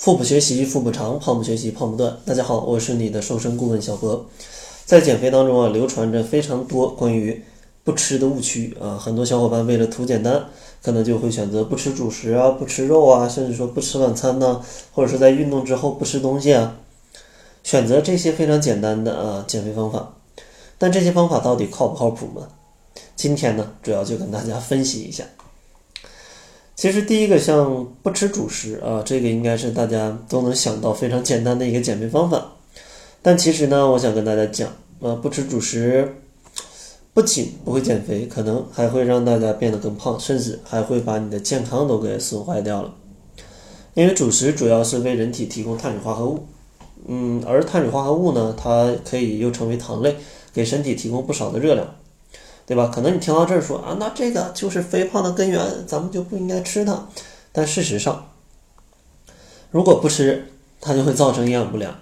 腹部学习腹部长，胖不学习胖不断。大家好，我是你的瘦身顾问小博。在减肥当中啊，流传着非常多关于不吃的误区啊。很多小伙伴为了图简单，可能就会选择不吃主食啊，不吃肉啊，甚至说不吃晚餐呢，或者是在运动之后不吃东西啊，选择这些非常简单的啊减肥方法。但这些方法到底靠不靠谱呢？今天呢，主要就跟大家分析一下。其实第一个像不吃主食啊，这个应该是大家都能想到非常简单的一个减肥方法。但其实呢，我想跟大家讲啊，不吃主食不仅不会减肥，可能还会让大家变得更胖，甚至还会把你的健康都给损坏掉了。因为主食主要是为人体提供碳水化合物，嗯，而碳水化合物呢，它可以又称为糖类，给身体提供不少的热量。对吧？可能你听到这儿说啊，那这个就是肥胖的根源，咱们就不应该吃它。但事实上，如果不吃，它就会造成营养不良，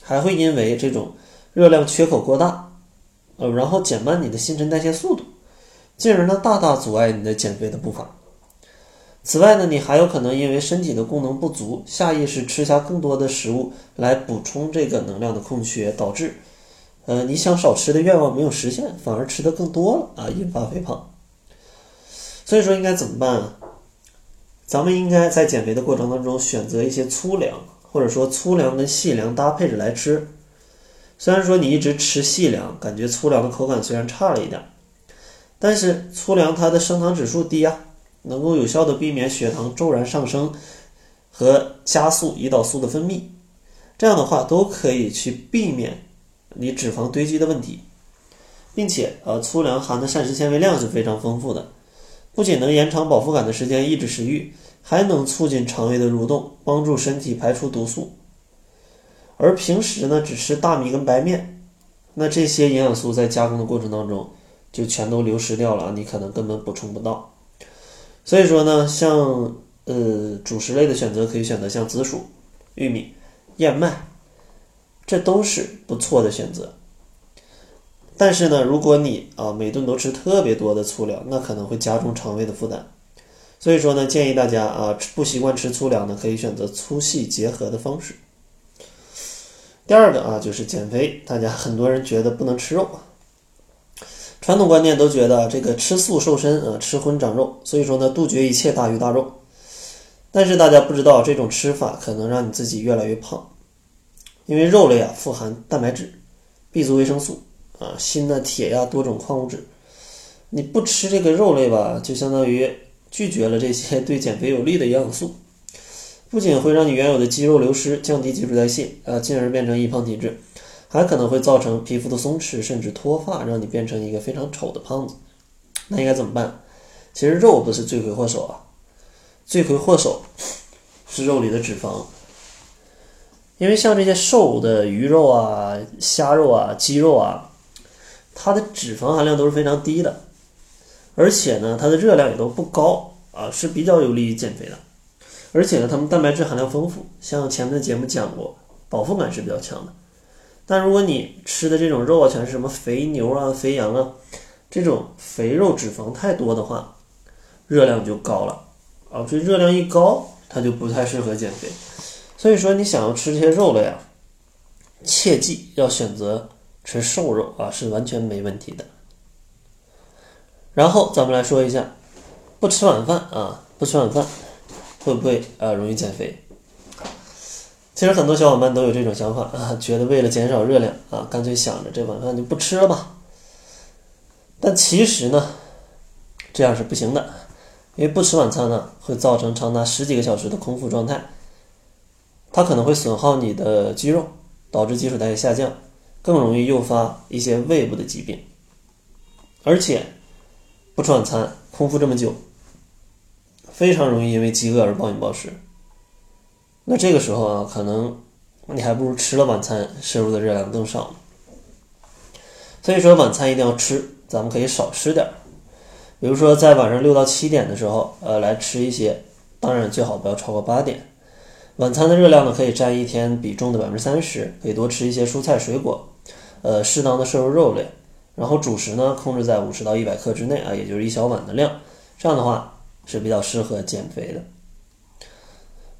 还会因为这种热量缺口过大，呃，然后减慢你的新陈代谢速度，进而呢大大阻碍你的减肥的步伐。此外呢，你还有可能因为身体的功能不足，下意识吃下更多的食物来补充这个能量的空缺，导致。呃，你想少吃的愿望没有实现，反而吃的更多了啊，引发肥胖。所以说应该怎么办啊？咱们应该在减肥的过程当中选择一些粗粮，或者说粗粮跟细粮搭配着来吃。虽然说你一直吃细粮，感觉粗粮的口感虽然差了一点，但是粗粮它的升糖指数低啊，能够有效的避免血糖骤然上升和加速胰岛素的分泌，这样的话都可以去避免。你脂肪堆积的问题，并且呃，粗粮含的膳食纤维量是非常丰富的，不仅能延长饱腹感的时间，抑制食欲，还能促进肠胃的蠕动，帮助身体排出毒素。而平时呢，只吃大米跟白面，那这些营养素在加工的过程当中就全都流失掉了，你可能根本补充不到。所以说呢，像呃主食类的选择，可以选择像紫薯、玉米、燕麦。这都是不错的选择，但是呢，如果你啊每顿都吃特别多的粗粮，那可能会加重肠胃的负担。所以说呢，建议大家啊不习惯吃粗粮的，可以选择粗细结合的方式。第二个啊就是减肥，大家很多人觉得不能吃肉啊，传统观念都觉得这个吃素瘦身啊，吃荤长肉，所以说呢杜绝一切大鱼大肉。但是大家不知道，这种吃法可能让你自己越来越胖。因为肉类啊富含蛋白质、B 族维生素啊、锌呐、铁呀多种矿物质，你不吃这个肉类吧，就相当于拒绝了这些 对减肥有利的营养素，不仅会让你原有的肌肉流失，降低基础代谢啊，进而变成易胖体质，还可能会造成皮肤的松弛甚至脱发，让你变成一个非常丑的胖子。那应该怎么办？其实肉不是罪魁祸首啊，罪魁祸首 是肉里的脂肪。因为像这些瘦的鱼肉啊、虾肉啊、鸡肉啊，它的脂肪含量都是非常低的，而且呢，它的热量也都不高啊，是比较有利于减肥的。而且呢，它们蛋白质含量丰富，像前面的节目讲过，饱腹感是比较强的。但如果你吃的这种肉啊，全是什么肥牛啊、肥羊啊，这种肥肉脂肪太多的话，热量就高了啊，这热量一高，它就不太适合减肥。所以说，你想要吃这些肉类啊，切记要选择吃瘦肉啊，是完全没问题的。然后咱们来说一下，不吃晚饭啊，不吃晚饭会不会啊容易减肥？其实很多小伙伴都有这种想法啊，觉得为了减少热量啊，干脆想着这晚饭就不吃了吧。但其实呢，这样是不行的，因为不吃晚餐呢，会造成长达十几个小时的空腹状态。它可能会损耗你的肌肉，导致基础代谢下降，更容易诱发一些胃部的疾病。而且，不吃晚餐，空腹这么久，非常容易因为饥饿而暴饮暴食。那这个时候啊，可能你还不如吃了晚餐，摄入的热量更少。所以说，晚餐一定要吃，咱们可以少吃点儿。比如说，在晚上六到七点的时候，呃，来吃一些，当然最好不要超过八点。晚餐的热量呢，可以占一天比重的百分之三十，可以多吃一些蔬菜水果，呃，适当的摄入肉类，然后主食呢控制在五十到一百克之内啊，也就是一小碗的量，这样的话是比较适合减肥的。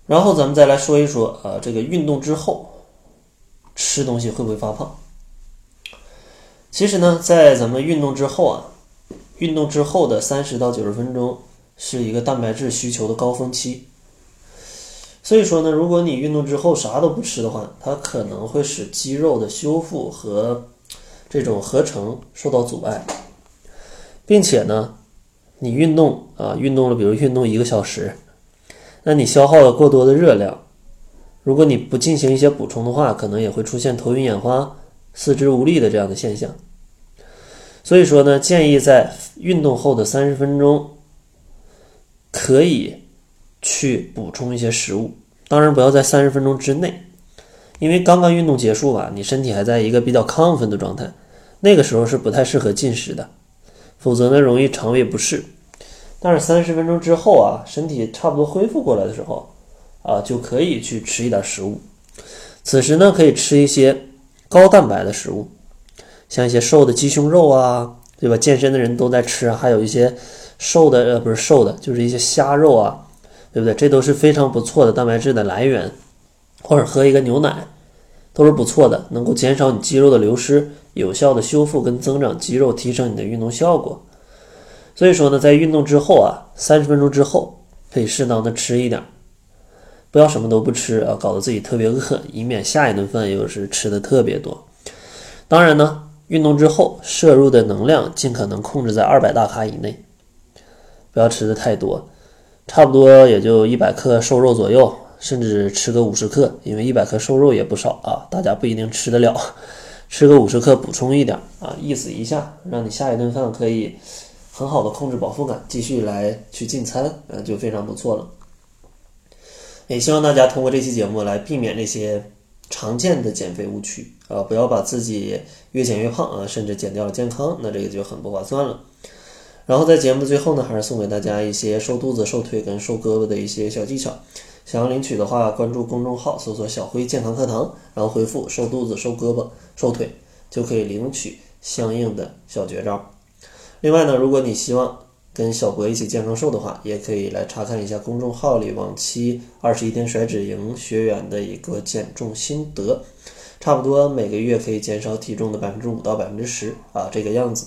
然后咱们再来说一说啊，这个运动之后吃东西会不会发胖？其实呢，在咱们运动之后啊，运动之后的三十到九十分钟是一个蛋白质需求的高峰期。所以说呢，如果你运动之后啥都不吃的话，它可能会使肌肉的修复和这种合成受到阻碍，并且呢，你运动啊，运动了，比如运动一个小时，那你消耗了过多的热量，如果你不进行一些补充的话，可能也会出现头晕眼花、四肢无力的这样的现象。所以说呢，建议在运动后的三十分钟可以。去补充一些食物，当然不要在三十分钟之内，因为刚刚运动结束吧，你身体还在一个比较亢奋的状态，那个时候是不太适合进食的，否则呢容易肠胃不适。但是三十分钟之后啊，身体差不多恢复过来的时候啊，就可以去吃一点食物。此时呢，可以吃一些高蛋白的食物，像一些瘦的鸡胸肉啊，对吧？健身的人都在吃，还有一些瘦的呃不是瘦的，就是一些虾肉啊。对不对？这都是非常不错的蛋白质的来源，或者喝一个牛奶，都是不错的，能够减少你肌肉的流失，有效的修复跟增长肌肉，提升你的运动效果。所以说呢，在运动之后啊，三十分钟之后可以适当的吃一点，不要什么都不吃啊，搞得自己特别饿，以免下一顿饭又是吃的特别多。当然呢，运动之后摄入的能量尽可能控制在二百大卡以内，不要吃的太多。差不多也就一百克瘦肉左右，甚至吃个五十克，因为一百克瘦肉也不少啊，大家不一定吃得了，吃个五十克补充一点啊，意思一下，让你下一顿饭可以很好的控制饱腹感，继续来去进餐，呃，就非常不错了。也希望大家通过这期节目来避免这些常见的减肥误区啊，不要把自己越减越胖啊，甚至减掉了健康，那这个就很不划算了。然后在节目的最后呢，还是送给大家一些瘦肚子、瘦腿跟瘦胳膊的一些小技巧。想要领取的话，关注公众号，搜索“小辉健康课堂”，然后回复“瘦肚子、瘦胳膊、瘦腿”，就可以领取相应的小绝招。另外呢，如果你希望跟小博一起健康瘦的话，也可以来查看一下公众号里往期二十一天甩脂营学员的一个减重心得，差不多每个月可以减少体重的百分之五到百分之十啊，这个样子。